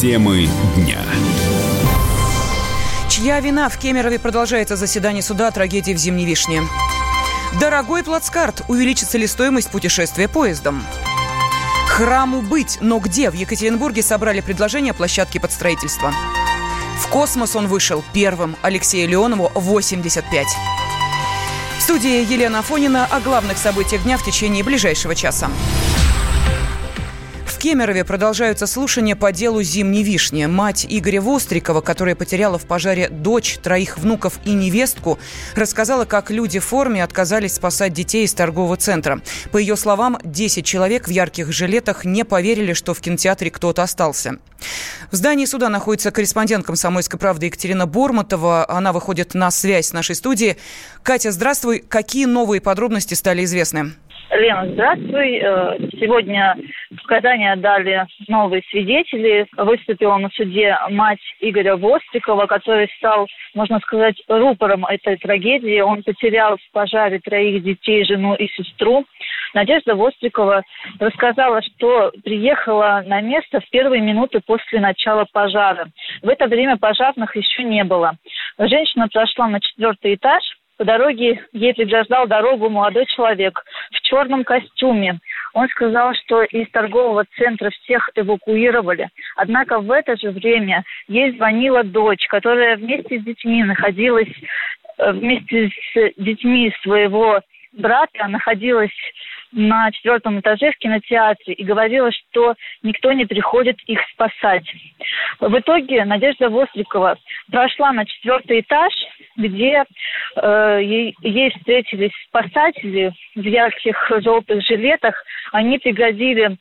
Темы дня. Чья вина в Кемерове продолжается заседание суда о трагедии в Зимней Вишне? Дорогой плацкарт. Увеличится ли стоимость путешествия поездом? Храму быть, но где? В Екатеринбурге собрали предложение о площадке под строительство. В космос он вышел первым. Алексею Леонову 85. В студии Елена Афонина о главных событиях дня в течение ближайшего часа. Кемерове продолжаются слушания по делу «Зимней вишни». Мать Игоря Вострикова, которая потеряла в пожаре дочь, троих внуков и невестку, рассказала, как люди в форме отказались спасать детей из торгового центра. По ее словам, 10 человек в ярких жилетах не поверили, что в кинотеатре кто-то остался. В здании суда находится корреспондент «Комсомольской правды» Екатерина Бормотова. Она выходит на связь с нашей студией. Катя, здравствуй. Какие новые подробности стали известны? Лена, здравствуй. Э, сегодня показания дали новые свидетели. Выступила на суде мать Игоря Вострикова, который стал, можно сказать, рупором этой трагедии. Он потерял в пожаре троих детей, жену и сестру. Надежда Вострикова рассказала, что приехала на место в первые минуты после начала пожара. В это время пожарных еще не было. Женщина прошла на четвертый этаж – по дороге ей преграждал дорогу молодой человек в черном костюме. Он сказал, что из торгового центра всех эвакуировали. Однако в это же время ей звонила дочь, которая вместе с детьми находилась, э, вместе с детьми своего брата находилась на четвертом этаже в кинотеатре и говорила, что никто не приходит их спасать. В итоге Надежда Вострикова прошла на четвертый этаж, где э, ей, ей встретились спасатели в ярких желтых жилетах. Они пригодили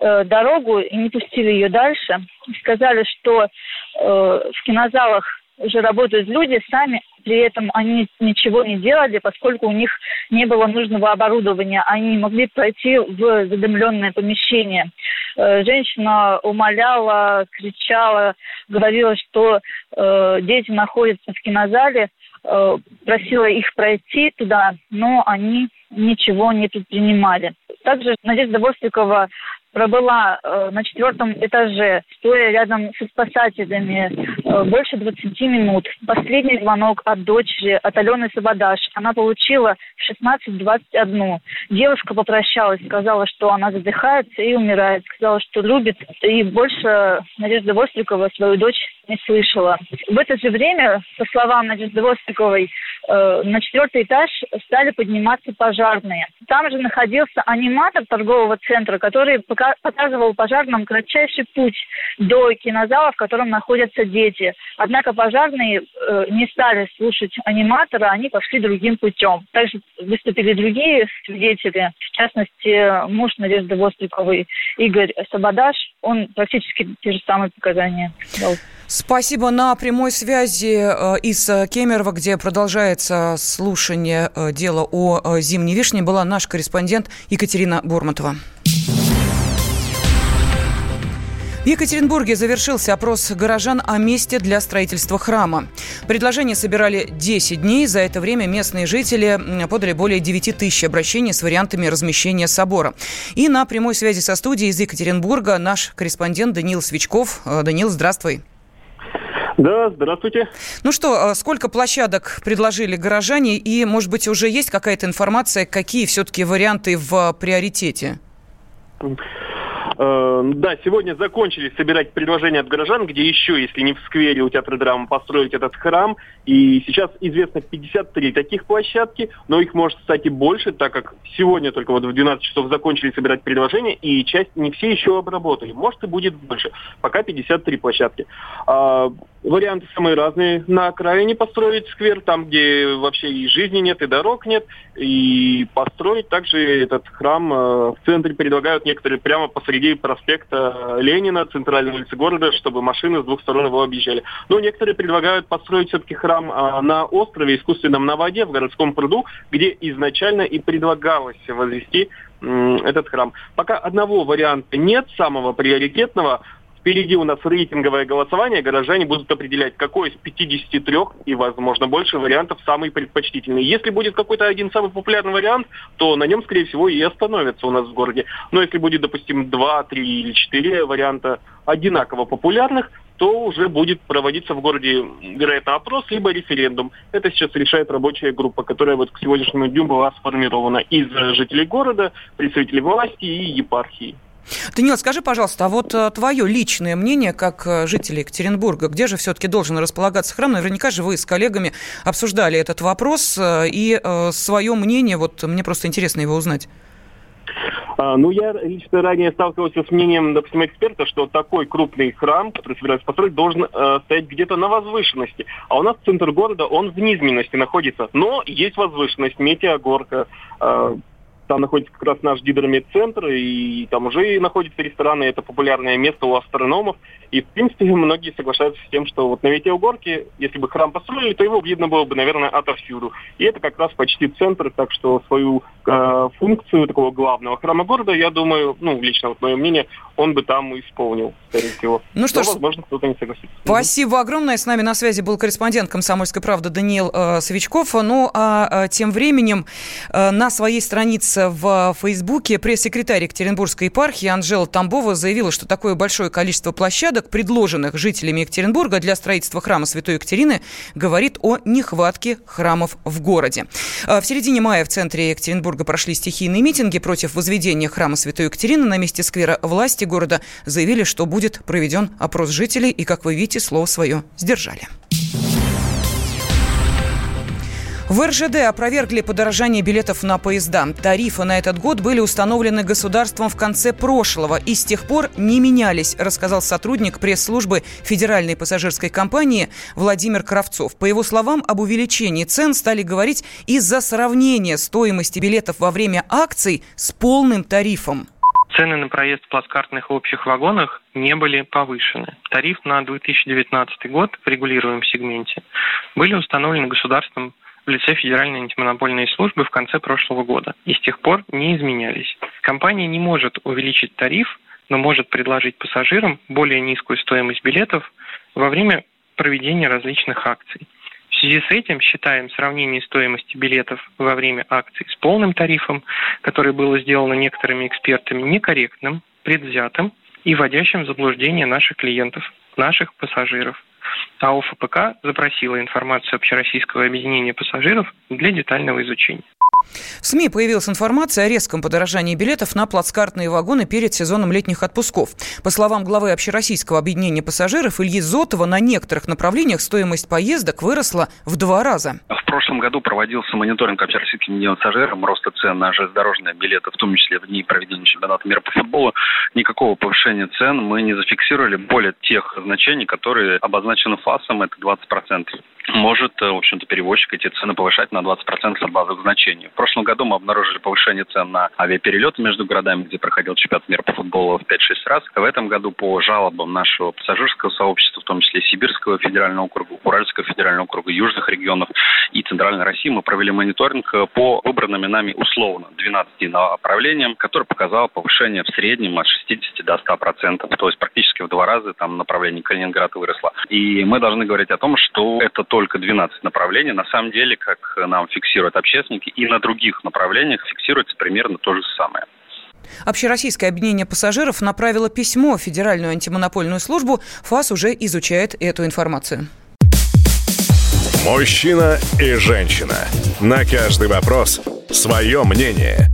э, дорогу и не пустили ее дальше. Сказали, что э, в кинозалах уже работают люди, сами при этом они ничего не делали, поскольку у них не было нужного оборудования. Они не могли пройти в задымленное помещение. Э, женщина умоляла, кричала, говорила, что э, дети находятся в кинозале, э, просила их пройти туда, но они ничего не предпринимали. Также Надежда Вострикова пробыла э, на четвертом этаже, стоя рядом со спасателями э, больше 20 минут. Последний звонок от дочери, от Алены Сабадаш, она получила в 16.21. Девушка попрощалась, сказала, что она задыхается и умирает. Сказала, что любит, и больше Надежда Вострикова свою дочь не слышала. В это же время, по словам Надежды Востриковой, э, на четвертый этаж стали подниматься пожарные. Там же находился аниматор торгового центра, который показывал пожарным кратчайший путь до кинозала, в котором находятся дети. Однако пожарные э, не стали слушать аниматора, они пошли другим путем. Также выступили другие свидетели, в частности, муж Надежды Востриковой Игорь Сабадаш, он практически те же самые показания дал. Спасибо. На прямой связи э, из Кемерово, где продолжается слушание э, дела о э, зимней вишне, была наш корреспондент Екатерина Бормотова. В Екатеринбурге завершился опрос горожан о месте для строительства храма. Предложения собирали 10 дней. За это время местные жители подали более 9 тысяч обращений с вариантами размещения собора. И на прямой связи со студией из Екатеринбурга наш корреспондент Даниил Свечков. Даниил, здравствуй. Да, здравствуйте. Ну что, а сколько площадок предложили горожане и, может быть, уже есть какая-то информация, какие все-таки варианты в приоритете? Э, да, сегодня закончили собирать предложения от горожан, где еще, если не в сквере у театра драмы, построить этот храм. И сейчас известно 53 таких площадки, но их может стать и больше, так как сегодня только вот в 12 часов закончили собирать предложения, и часть не все еще обработали. Может и будет больше. Пока 53 площадки. Варианты самые разные. На окраине построить сквер, там, где вообще и жизни нет, и дорог нет, и построить также этот храм э, в центре предлагают некоторые прямо посреди проспекта Ленина, центральной улицы города, чтобы машины с двух сторон его объезжали. Но некоторые предлагают построить все-таки храм э, на острове, искусственном на воде, в городском пруду, где изначально и предлагалось возвести этот храм. Пока одного варианта нет, самого приоритетного, впереди у нас рейтинговое голосование, горожане будут определять, какой из 53 и, возможно, больше вариантов самый предпочтительный. Если будет какой-то один самый популярный вариант, то на нем, скорее всего, и остановится у нас в городе. Но если будет, допустим, 2, 3 или 4 варианта одинаково популярных, то уже будет проводиться в городе, вероятно, опрос, либо референдум. Это сейчас решает рабочая группа, которая вот к сегодняшнему дню была сформирована из жителей города, представителей власти и епархии. Даниил, скажи, пожалуйста, а вот э, твое личное мнение, как э, жителя Екатеринбурга, где же все-таки должен располагаться храм? Наверняка же вы с коллегами обсуждали этот вопрос, э, и свое мнение, вот мне просто интересно его узнать. А, ну, я лично ранее сталкивался с мнением, допустим, эксперта, что такой крупный храм, который собираются построить, должен э, стоять где-то на возвышенности. А у нас центр города, он в низменности находится. Но есть возвышенность, метеогорка, э, там находится как раз наш гидромедцентр, и там уже находятся рестораны, это популярное место у астрономов. И, в принципе, многие соглашаются с тем, что вот на Метеогорке, если бы храм построили, то его видно было бы, наверное, отовсюду. И это как раз почти центр, так что свою э, функцию такого главного храма города, я думаю, ну, лично вот мое мнение, он бы там исполнил, скорее всего. Ну что Но, ж, возможно, кто-то не согласится. Спасибо огромное. С нами на связи был корреспондент «Комсомольской правды» Даниил э, Савичков. Ну, а э, тем временем э, на своей странице в Фейсбуке пресс-секретарь Екатеринбургской епархии Анжела Тамбова заявила, что такое большое количество площадок, предложенных жителями Екатеринбурга для строительства храма Святой Екатерины, говорит о нехватке храмов в городе. Э, в середине мая в центре Екатеринбурга прошли стихийные митинги против возведения храма Святой Екатерины на месте сквера власти города заявили, что будет проведен опрос жителей и, как вы видите, слово свое сдержали. В РЖД опровергли подорожание билетов на поезда. Тарифы на этот год были установлены государством в конце прошлого и с тех пор не менялись, рассказал сотрудник пресс-службы Федеральной пассажирской компании Владимир Кравцов. По его словам, об увеличении цен стали говорить из-за сравнения стоимости билетов во время акций с полным тарифом. Цены на проезд в плацкартных общих вагонах не были повышены. Тариф на 2019 год в регулируемом сегменте были установлены государством в лице Федеральной антимонопольной службы в конце прошлого года и с тех пор не изменялись. Компания не может увеличить тариф, но может предложить пассажирам более низкую стоимость билетов во время проведения различных акций. В связи с этим считаем сравнение стоимости билетов во время акций с полным тарифом, которое было сделано некоторыми экспертами, некорректным, предвзятым и вводящим в заблуждение наших клиентов, наших пассажиров. А ОФПК запросила информацию Общероссийского объединения пассажиров для детального изучения. В СМИ появилась информация о резком подорожании билетов на плацкартные вагоны перед сезоном летних отпусков. По словам главы Общероссийского объединения пассажиров Ильи Зотова, на некоторых направлениях стоимость поездок выросла в два раза. В прошлом году проводился мониторинг Общероссийским объединением пассажиров роста цен на железнодорожные билеты, в том числе в дни проведения чемпионата мира по футболу. Никакого повышения цен мы не зафиксировали более тех значений, которые обозначены ФАСом, это 20% может, э, в общем-то, перевозчик эти цены повышать на 20% от базовых значений. В прошлом году мы обнаружили повышение цен на авиаперелеты между городами, где проходил чемпионат мира по футболу в 5-6 раз. В этом году по жалобам нашего пассажирского сообщества, в том числе Сибирского федерального округа, Уральского федерального округа, южных регионов и Центральной России, мы провели мониторинг э, по выбранными нами условно 12 направлениям, который показал повышение в среднем от 60 до 100%, то есть практически в два раза там направление Калининград выросло. И мы должны говорить о том, что это только 12 направлений. На самом деле, как нам фиксируют общественники, и на других направлениях фиксируется примерно то же самое. Общероссийское объединение пассажиров направило письмо в Федеральную антимонопольную службу. ФАС уже изучает эту информацию. Мужчина и женщина. На каждый вопрос свое мнение.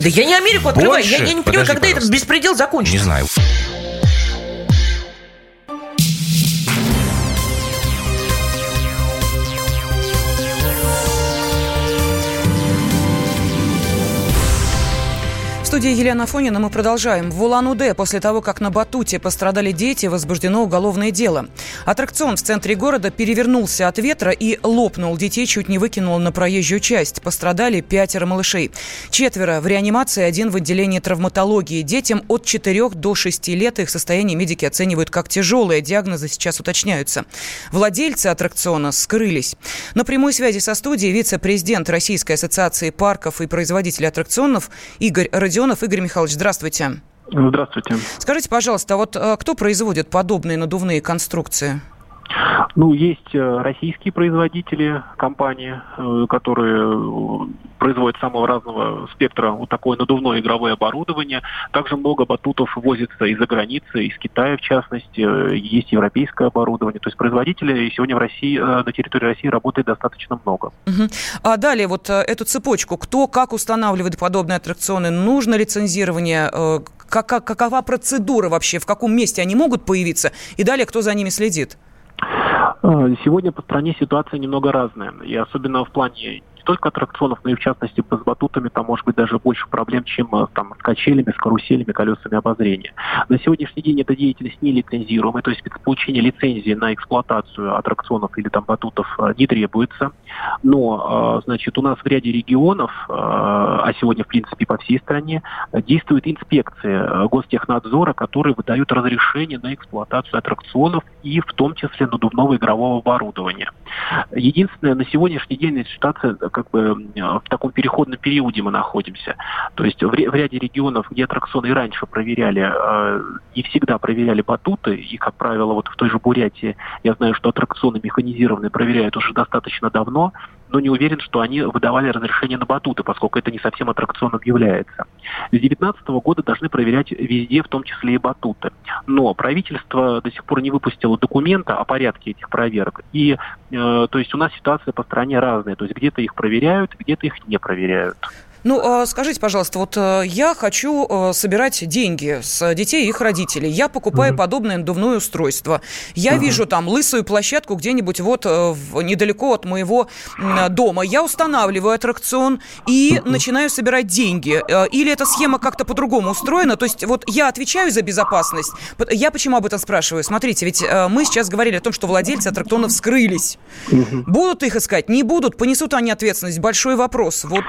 Да я не Америку открываю. Я, я не понимаю, когда пожалуйста. этот беспредел закончится. Не знаю. Студии Елена Фонина мы продолжаем. В Улан-Удэ после того, как на батуте пострадали дети, возбуждено уголовное дело. Аттракцион в центре города перевернулся от ветра и лопнул. Детей чуть не выкинул на проезжую часть. Пострадали пятеро малышей. Четверо в реанимации, один в отделении травматологии. Детям от 4 до 6 лет их состояние медики оценивают как тяжелое. Диагнозы сейчас уточняются. Владельцы аттракциона скрылись. На прямой связи со студией вице-президент Российской ассоциации парков и производителей аттракционов Игорь Родионов. Игорь Михайлович, здравствуйте. Здравствуйте. Скажите, пожалуйста, а вот э, кто производит подобные надувные конструкции? Ну, есть э, российские производители, компании, э, которые производят самого разного спектра вот такое надувное игровое оборудование. Также много батутов возится из-за границы, из Китая в частности. Есть европейское оборудование. То есть производителей сегодня в России, на территории России работает достаточно много. Угу. А далее вот эту цепочку. Кто как устанавливает подобные аттракционы? Нужно лицензирование? Как, какова процедура вообще? В каком месте они могут появиться? И далее кто за ними следит? А, сегодня по стране ситуация немного разная. И особенно в плане только аттракционов, но и в частности с батутами там может быть даже больше проблем, чем э, там с качелями, с каруселями, колесами обозрения. На сегодняшний день эта деятельность не лицензируемая, то есть получение лицензии на эксплуатацию аттракционов или там батутов э, не требуется. Но, э, значит, у нас в ряде регионов, а сегодня, в принципе, по всей стране, действует инспекция гостехнадзора, которые выдают разрешение на эксплуатацию аттракционов и в том числе надувного игрового оборудования. Единственное, на сегодняшний день ситуация как бы в таком переходном периоде мы находимся. То есть в, в ряде регионов, где аттракционы и раньше проверяли, э, не всегда проверяли батуты, и, как правило, вот в той же Бурятии я знаю, что аттракционы механизированные проверяют уже достаточно давно, но не уверен, что они выдавали разрешение на батуты, поскольку это не совсем аттракционом является. С 2019 года должны проверять везде, в том числе и батуты. Но правительство до сих пор не выпустило документа о порядке этих проверок. И, э, то есть, у нас ситуация по стране разная. То есть, где-то их проверяют, где-то их не проверяют. Ну, а скажите, пожалуйста, вот э, я хочу э, собирать деньги с детей и их родителей. Я покупаю mm-hmm. подобное надувное устройство. Я mm-hmm. вижу там лысую площадку где-нибудь вот э, недалеко от моего дома. Я устанавливаю аттракцион и mm-hmm. начинаю собирать деньги. Или эта схема как-то по-другому устроена? То есть вот я отвечаю за безопасность. Я почему об этом спрашиваю? Смотрите, ведь мы сейчас говорили о том, что владельцы аттракционов скрылись. Mm-hmm. Будут их искать? Не будут? Понесут они ответственность? Большой вопрос. Вот...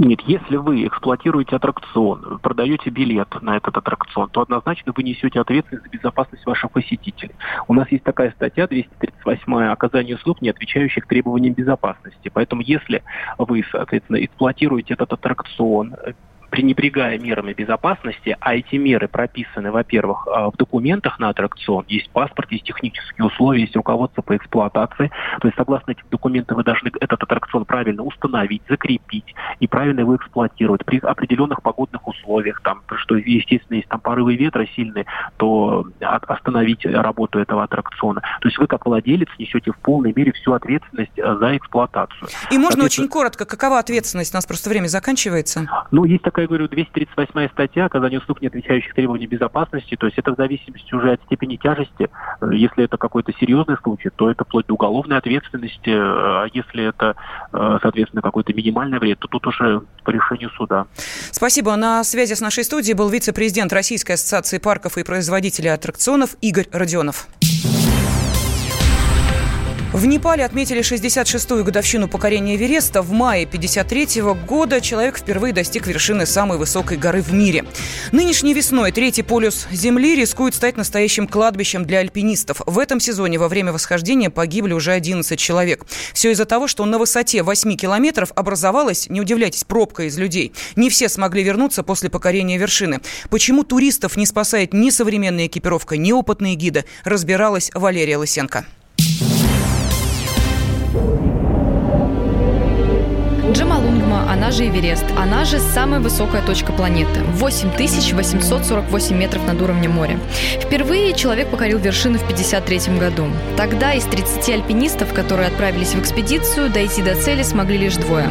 Нет, если вы эксплуатируете аттракцион, продаете билет на этот аттракцион, то однозначно вы несете ответственность за безопасность ваших посетителей. У нас есть такая статья 238 оказание услуг, не отвечающих требованиям безопасности. Поэтому если вы, соответственно, эксплуатируете этот аттракцион, пренебрегая мерами безопасности, а эти меры прописаны, во-первых, а, в документах на аттракцион, есть паспорт, есть технические условия, есть руководство по эксплуатации. То есть, согласно этим документам, вы должны этот аттракцион правильно установить, закрепить и правильно его эксплуатировать при определенных погодных условиях, там, что, естественно, есть там порывы ветра сильные, то остановить работу этого аттракциона. То есть вы, как владелец, несете в полной мере всю ответственность э, за эксплуатацию. И можно очень коротко, какова ответственность? У нас просто время заканчивается. Ну, есть такая, говорю, 238 статья оказание услуг, не отвечающих требованиям безопасности, то есть это в зависимости уже от степени тяжести. Если это какой-то серьезный случай, то это вплоть до уголовной ответственности, а если это, э, соответственно, какой-то минимальный вред, то тут уже по решению суда. Спасибо. На связи с нашей студией был вице-президент Российской ассоциации парков и производителей аттракционов Игорь Родионов. В Непале отметили 66-ю годовщину покорения Эвереста. В мае 53 года человек впервые достиг вершины самой высокой горы в мире. Нынешней весной третий полюс Земли рискует стать настоящим кладбищем для альпинистов. В этом сезоне во время восхождения погибли уже 11 человек. Все из-за того, что на высоте 8 километров образовалась, не удивляйтесь, пробка из людей. Не все смогли вернуться после покорения вершины. Почему туристов не спасает ни современная экипировка, ни опытные гиды, разбиралась Валерия Лысенко. Она же Эверест, она же самая высокая точка планеты. 8848 метров над уровнем моря. Впервые человек покорил вершину в 1953 году. Тогда из 30 альпинистов, которые отправились в экспедицию, дойти до цели смогли лишь двое.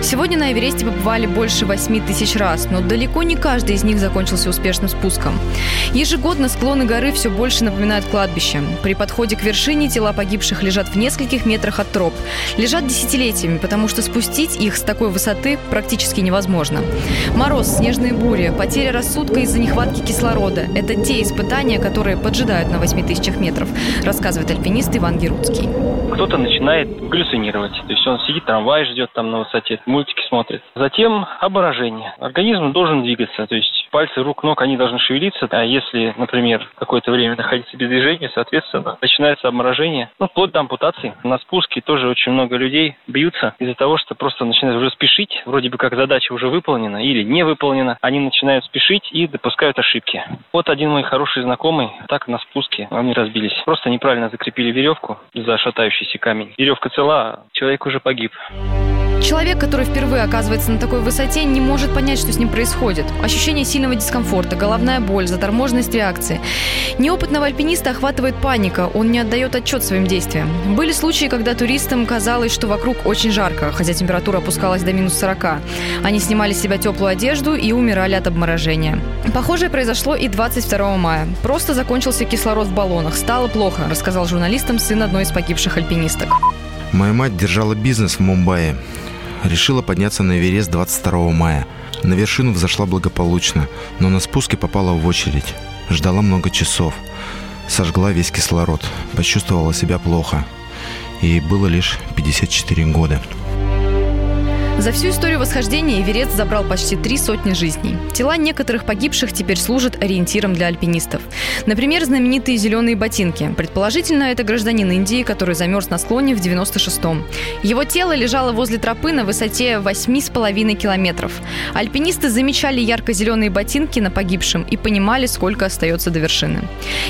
Сегодня на Эвересте побывали больше 8 тысяч раз, но далеко не каждый из них закончился успешным спуском. Ежегодно склоны горы все больше напоминают кладбище. При подходе к вершине тела погибших лежат в нескольких метрах от троп. Лежат десятилетиями, потому что спустить их с такой высоты высоты практически невозможно. Мороз, снежные бури, потеря рассудка из-за нехватки кислорода – это те испытания, которые поджидают на 8 тысячах метров, рассказывает альпинист Иван Геруцкий. Кто-то начинает галлюцинировать. То есть он сидит, трамвай ждет там на высоте, мультики смотрит. Затем обморожение. Организм должен двигаться. То есть пальцы рук, ног, они должны шевелиться. А если, например, какое-то время находиться без движения, соответственно, начинается обморожение. Ну, вплоть до ампутации. На спуске тоже очень много людей бьются из-за того, что просто начинают уже спешить. Вроде бы как задача уже выполнена или не выполнена. Они начинают спешить и допускают ошибки. Вот один мой хороший знакомый, так на спуске они разбились. Просто неправильно закрепили веревку за шатающийся камень. Веревка цела, а человек уже погиб. Человек, который впервые оказывается на такой высоте, не может понять, что с ним происходит. Ощущение сильного дискомфорта, головная боль, заторможенность реакции. Неопытного альпиниста охватывает паника, он не отдает отчет своим действиям. Были случаи, когда туристам казалось, что вокруг очень жарко, хотя температура опускалась до минус 40. Они снимали с себя теплую одежду и умирали от обморожения. Похожее произошло и 22 мая. Просто закончился кислород в баллонах. Стало плохо, рассказал журналистам сын одной из погибших альпинисток. Моя мать держала бизнес в Мумбаи решила подняться на Эверест 22 мая. На вершину взошла благополучно, но на спуске попала в очередь. Ждала много часов. Сожгла весь кислород. Почувствовала себя плохо. Ей было лишь 54 года. За всю историю восхождения Эверест забрал почти три сотни жизней. Тела некоторых погибших теперь служат ориентиром для альпинистов. Например, знаменитые зеленые ботинки. Предположительно, это гражданин Индии, который замерз на склоне в 96-м. Его тело лежало возле тропы на высоте 8,5 километров. Альпинисты замечали ярко-зеленые ботинки на погибшем и понимали, сколько остается до вершины.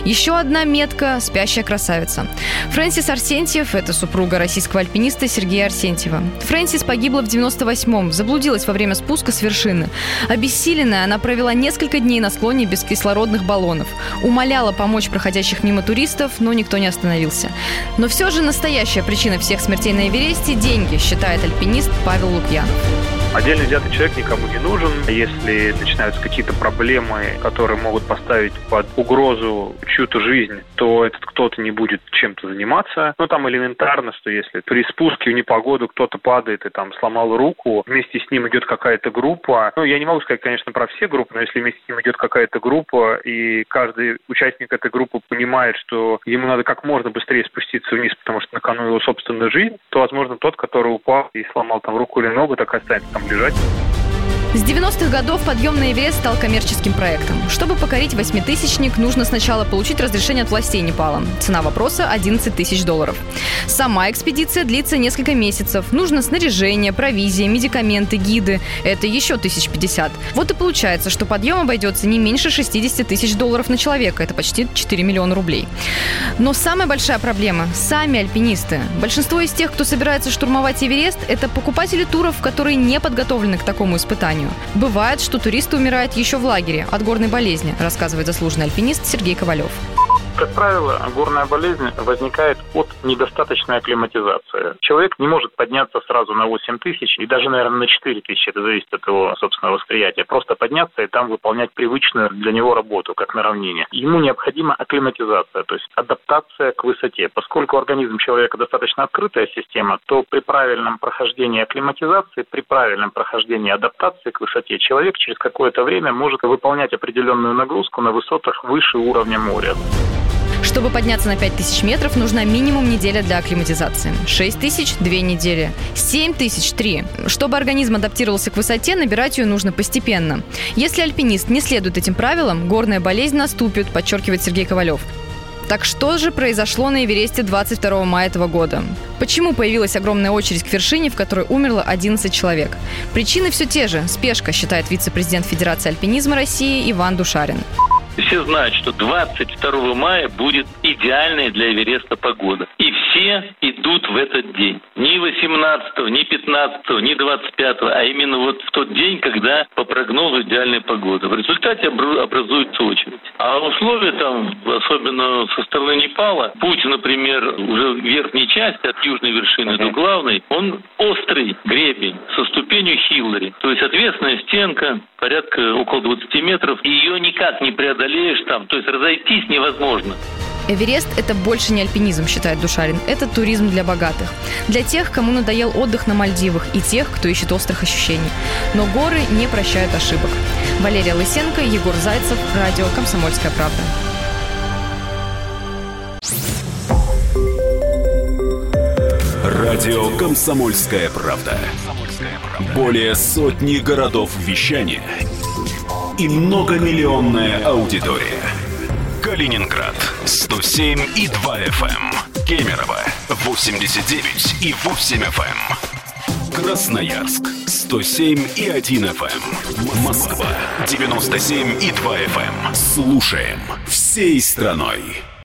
Еще одна метка – спящая красавица. Фрэнсис Арсентьев – это супруга российского альпиниста Сергея Арсентьева. Фрэнсис погибла в 90 98-м заблудилась во время спуска с вершины. Обессиленная, она провела несколько дней на склоне без кислородных баллонов. Умоляла помочь проходящих мимо туристов, но никто не остановился. Но все же настоящая причина всех смертей на Эвересте – деньги, считает альпинист Павел Лукьянов. Отдельно взятый человек никому не нужен. Если начинаются какие-то проблемы, которые могут поставить под угрозу чью-то жизнь, то этот кто-то не будет чем-то заниматься. Ну, там элементарно, что если при спуске в непогоду кто-то падает и там сломал руку, вместе с ним идет какая-то группа. Ну, я не могу сказать, конечно, про все группы, но если вместе с ним идет какая-то группа, и каждый участник этой группы понимает, что ему надо как можно быстрее спуститься вниз, потому что на кону его собственная жизнь, то, возможно, тот, который упал и сломал там руку или ногу, так останется там лежать. С 90-х годов подъем на Эверест стал коммерческим проектом. Чтобы покорить восьмитысячник, нужно сначала получить разрешение от властей Непала. Цена вопроса – 11 тысяч долларов. Сама экспедиция длится несколько месяцев. Нужно снаряжение, провизия, медикаменты, гиды. Это еще 1050. Вот и получается, что подъем обойдется не меньше 60 тысяч долларов на человека. Это почти 4 миллиона рублей. Но самая большая проблема – сами альпинисты. Большинство из тех, кто собирается штурмовать Эверест, это покупатели туров, которые не подготовлены к такому испытанию заболеванию. Бывает, что туристы умирают еще в лагере от горной болезни, рассказывает заслуженный альпинист Сергей Ковалев. Как правило, горная болезнь возникает от недостаточной акклиматизации. Человек не может подняться сразу на 8 тысяч и даже, наверное, на 4 тысячи. Это зависит от его собственного восприятия. Просто подняться и там выполнять привычную для него работу, как на равнине. Ему необходима акклиматизация, то есть адаптация к высоте. Поскольку организм человека достаточно открытая система, то при правильном прохождении акклиматизации, при правильном прохождении адаптации к высоте, человек через какое-то время может выполнять определенную нагрузку на высотах выше уровня моря. Чтобы подняться на 5000 метров, нужна минимум неделя для акклиматизации. 6 тысяч – 2 недели. 7 тысяч – 3. Чтобы организм адаптировался к высоте, набирать ее нужно постепенно. Если альпинист не следует этим правилам, горная болезнь наступит, подчеркивает Сергей Ковалев. Так что же произошло на Эвересте 22 мая этого года? Почему появилась огромная очередь к вершине, в которой умерло 11 человек? Причины все те же. Спешка, считает вице-президент Федерации альпинизма России Иван Душарин. Все знают, что 22 мая будет идеальная для Эвереста погода. И все идут в этот день. Ни 18, ни 15, ни 25, а именно вот в тот день, когда по прогнозу идеальная погода. В результате образуется очередь. А условия там, особенно со стороны Непала, путь, например, уже в верхней части от южной вершины до главной, он острый гребень со ступенью Хиллари. То есть ответственная стенка, порядка около 20 метров, и ее никак не преодолеешь там, то есть разойтись невозможно. Эверест – это больше не альпинизм, считает Душарин. Это туризм для богатых. Для тех, кому надоел отдых на Мальдивах и тех, кто ищет острых ощущений. Но горы не прощают ошибок. Валерия Лысенко, Егор Зайцев, радио «Комсомольская правда». Радио «Комсомольская правда». Более сотни городов вещания и многомиллионная аудитория. Калининград 107 и 2 FM. Эм. Кемерово 89 и 8 FM. Эм. Красноярск 107 и 1 FM. Эм. Москва 97 и 2 FM. Слушаем всей страной.